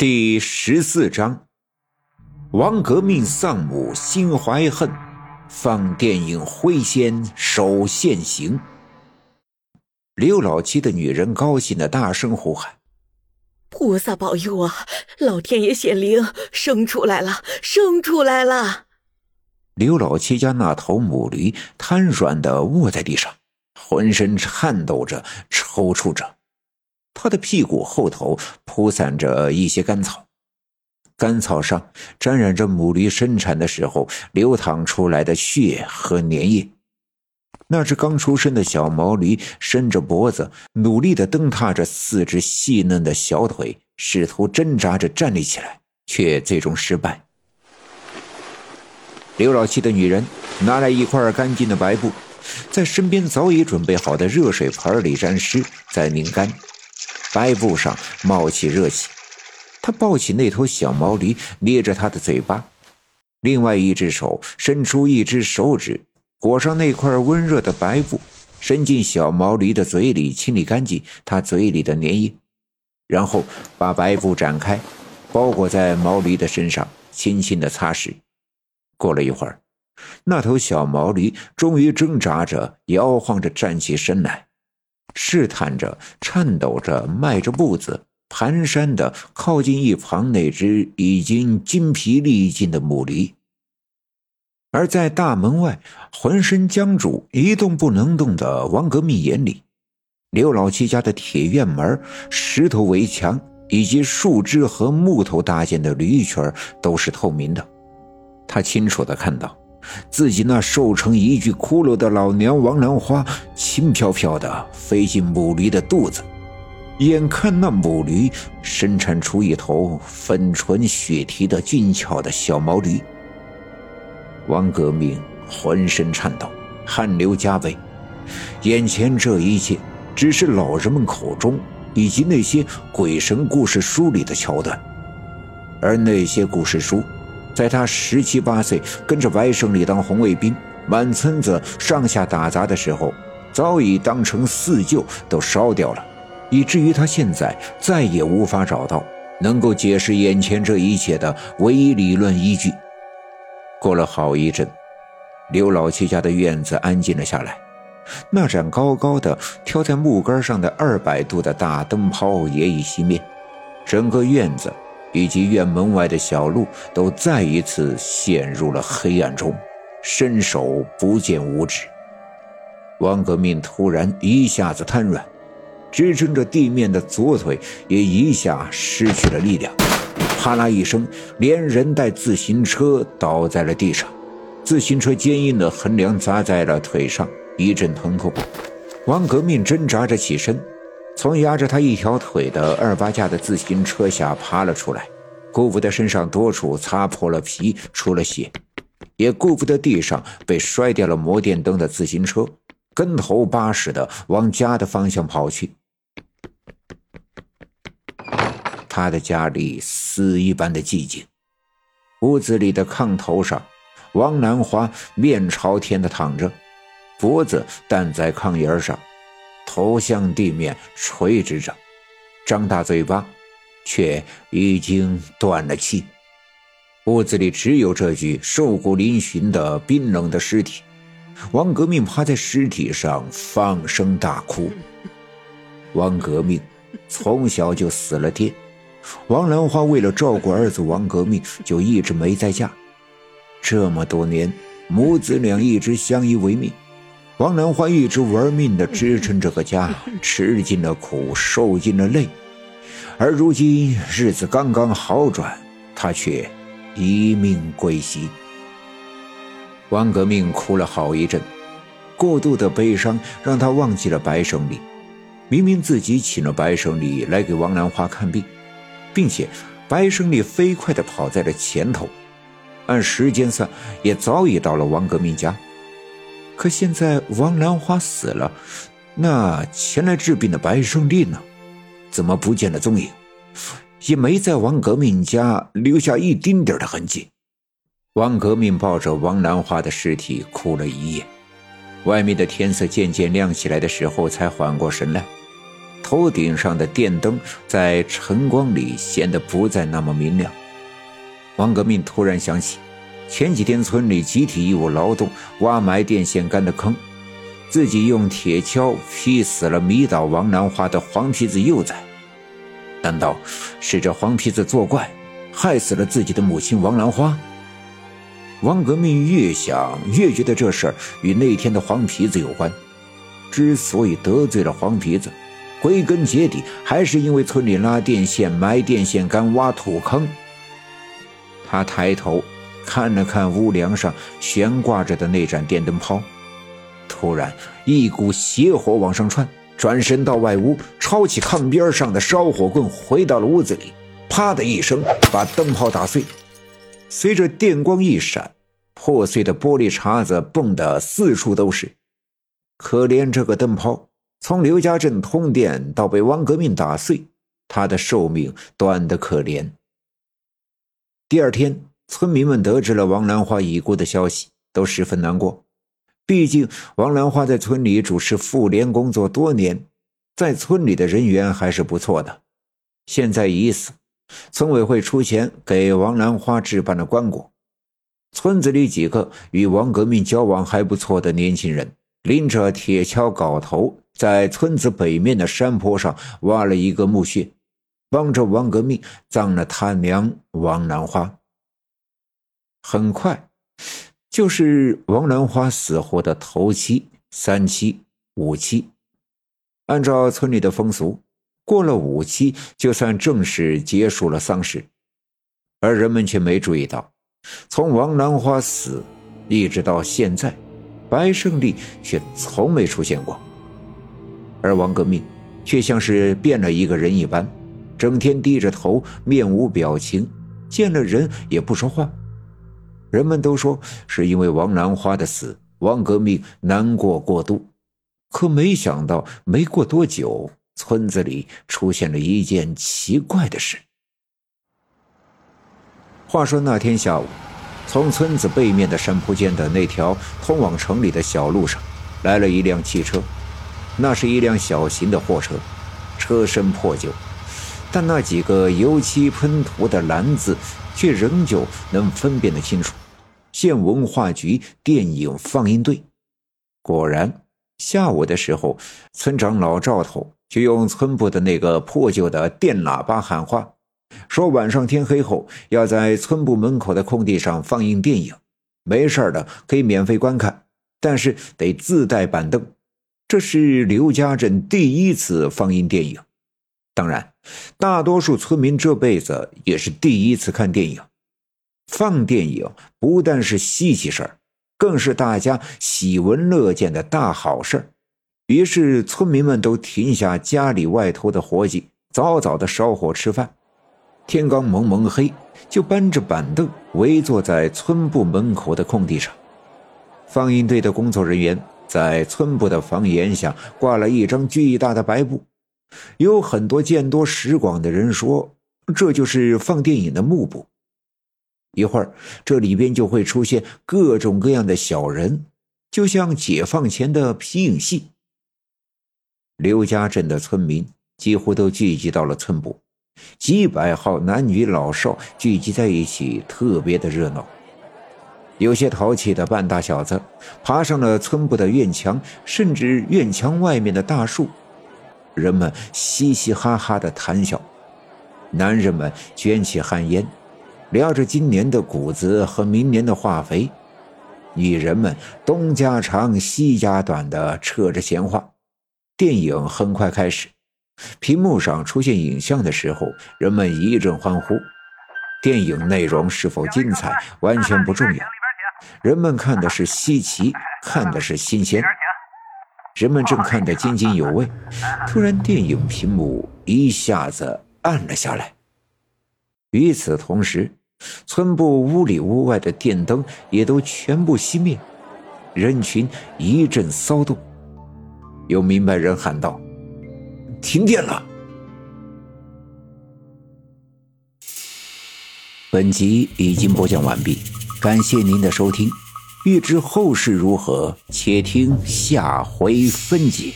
第十四章，王革命丧母心怀恨，放电影灰仙手现形。刘老七的女人高兴的大声呼喊：“菩萨保佑啊！老天爷显灵，生出来了，生出来了！”刘老七家那头母驴瘫软的卧在地上，浑身颤抖着，抽搐着。他的屁股后头铺散着一些干草，干草上沾染着母驴生产的时候流淌出来的血和粘液。那只刚出生的小毛驴伸着脖子，努力地蹬踏着四只细嫩的小腿，试图挣扎着站立起来，却最终失败。刘老七的女人拿来一块干净的白布，在身边早已准备好的热水盆里沾湿，再拧干。白布上冒起热气，他抱起那头小毛驴，捏着它的嘴巴，另外一只手伸出一只手指，裹上那块温热的白布，伸进小毛驴的嘴里清理干净它嘴里的粘液，然后把白布展开，包裹在毛驴的身上，轻轻的擦拭。过了一会儿，那头小毛驴终于挣扎着、摇晃着站起身来。试探着、颤抖着、迈着步子，蹒跚的靠近一旁那只已经筋疲力尽的母驴。而在大门外浑身僵住、一动不能动的王革命眼里，刘老七家的铁院门、石头围墙以及树枝和木头搭建的驴圈都是透明的。他清楚的看到。自己那瘦成一具骷髅的老娘王兰花，轻飘飘的飞进母驴的肚子，眼看那母驴生产出一头粉唇雪蹄的俊俏的小毛驴，王革命浑身颤抖，汗流浃背。眼前这一切，只是老人们口中以及那些鬼神故事书里的桥段，而那些故事书。在他十七八岁，跟着白胜利当红卫兵，满村子上下打杂的时候，早已当成四旧都烧掉了，以至于他现在再也无法找到能够解释眼前这一切的唯一理论依据。过了好一阵，刘老七家的院子安静了下来，那盏高高的挑在木杆上的二百度的大灯泡也已熄灭，整个院子。以及院门外的小路都再一次陷入了黑暗中，伸手不见五指。王革命突然一下子瘫软，支撑着地面的左腿也一下失去了力量，啪啦一声，连人带自行车倒在了地上，自行车坚硬的横梁砸在了腿上，一阵疼痛。王革命挣扎着起身。从压着他一条腿的二八架的自行车下爬了出来，顾不得身上多处擦破了皮、出了血，也顾不得地上被摔掉了摩电灯的自行车，跟头巴似的往家的方向跑去。他的家里死一般的寂静，屋子里的炕头上，王兰花面朝天的躺着，脖子担在炕沿上。头向地面垂直着，张大嘴巴，却已经断了气。屋子里只有这具瘦骨嶙峋的冰冷的尸体。王革命趴在尸体上放声大哭。王革命从小就死了爹，王兰花为了照顾儿子王革命，就一直没再嫁。这么多年，母子俩一直相依为命。王兰花一直玩命地支撑这个家，吃尽了苦，受尽了累，而如今日子刚刚好转，她却一命归西。王革命哭了好一阵，过度的悲伤让他忘记了白胜利。明明自己请了白胜利来给王兰花看病，并且白胜利飞快地跑在了前头，按时间算也早已到了王革命家。可现在王兰花死了，那前来治病的白胜利呢？怎么不见了踪影？也没在王革命家留下一丁点的痕迹。王革命抱着王兰花的尸体哭了一夜，外面的天色渐渐亮起来的时候，才缓过神来。头顶上的电灯在晨光里显得不再那么明亮。王革命突然想起，前几天村里集体义务劳动挖埋电线杆的坑，自己用铁锹劈死了迷倒王兰花的黄皮子幼崽。难道是这黄皮子作怪，害死了自己的母亲王兰花？王革命越想越觉得这事儿与那天的黄皮子有关。之所以得罪了黄皮子，归根结底还是因为村里拉电线、埋电线杆、挖土坑。他抬头看了看屋梁上悬挂着的那盏电灯泡，突然一股邪火往上窜，转身到外屋，抄起炕边上的烧火棍，回到了屋子里，啪的一声把灯泡打碎。随着电光一闪，破碎的玻璃碴子蹦得四处都是。可怜这个灯泡，从刘家镇通电到被汪革命打碎，它的寿命短得可怜。第二天，村民们得知了王兰花已故的消息，都十分难过。毕竟王兰花在村里主持妇联工作多年，在村里的人缘还是不错的。现在已死。村委会出钱给王兰花置办了棺椁。村子里几个与王革命交往还不错的年轻人，拎着铁锹、镐头，在村子北面的山坡上挖了一个墓穴，帮着王革命葬了他娘王兰花。很快，就是王兰花死后的头七、三七、五七。按照村里的风俗。过了五七，就算正式结束了丧事，而人们却没注意到，从王兰花死一直到现在，白胜利却从没出现过。而王革命却像是变了一个人一般，整天低着头，面无表情，见了人也不说话。人们都说是因为王兰花的死，王革命难过过度，可没想到，没过多久。村子里出现了一件奇怪的事。话说那天下午，从村子背面的山坡间的那条通往城里的小路上，来了一辆汽车。那是一辆小型的货车，车身破旧，但那几个油漆喷涂的蓝字却仍旧能分辨得清楚：县文化局电影放映队。果然，下午的时候，村长老赵头。就用村部的那个破旧的电喇叭喊话，说晚上天黑后要在村部门口的空地上放映电影，没事的可以免费观看，但是得自带板凳。这是刘家镇第一次放映电影，当然，大多数村民这辈子也是第一次看电影。放电影不但是稀奇事儿，更是大家喜闻乐见的大好事儿。于是，村民们都停下家里外头的活计，早早的烧火吃饭。天刚蒙蒙黑，就搬着板凳围坐在村部门口的空地上。放映队的工作人员在村部的房檐下挂了一张巨大的白布，有很多见多识广的人说，这就是放电影的幕布。一会儿，这里边就会出现各种各样的小人，就像解放前的皮影戏。刘家镇的村民几乎都聚集到了村部，几百号男女老少聚集在一起，特别的热闹。有些淘气的半大小子爬上了村部的院墙，甚至院墙外面的大树。人们嘻嘻哈哈的谈笑，男人们卷起旱烟，聊着今年的谷子和明年的化肥；女人们东家长西家短的扯着闲话。电影很快开始，屏幕上出现影像的时候，人们一阵欢呼。电影内容是否精彩完全不重要，人们看的是稀奇，看的是新鲜。人们正看得津津有味，突然电影屏幕一下子暗了下来。与此同时，村部屋里屋外的电灯也都全部熄灭，人群一阵骚动。有明白人喊道：“停电了！”本集已经播讲完毕，感谢您的收听。欲知后事如何，且听下回分解。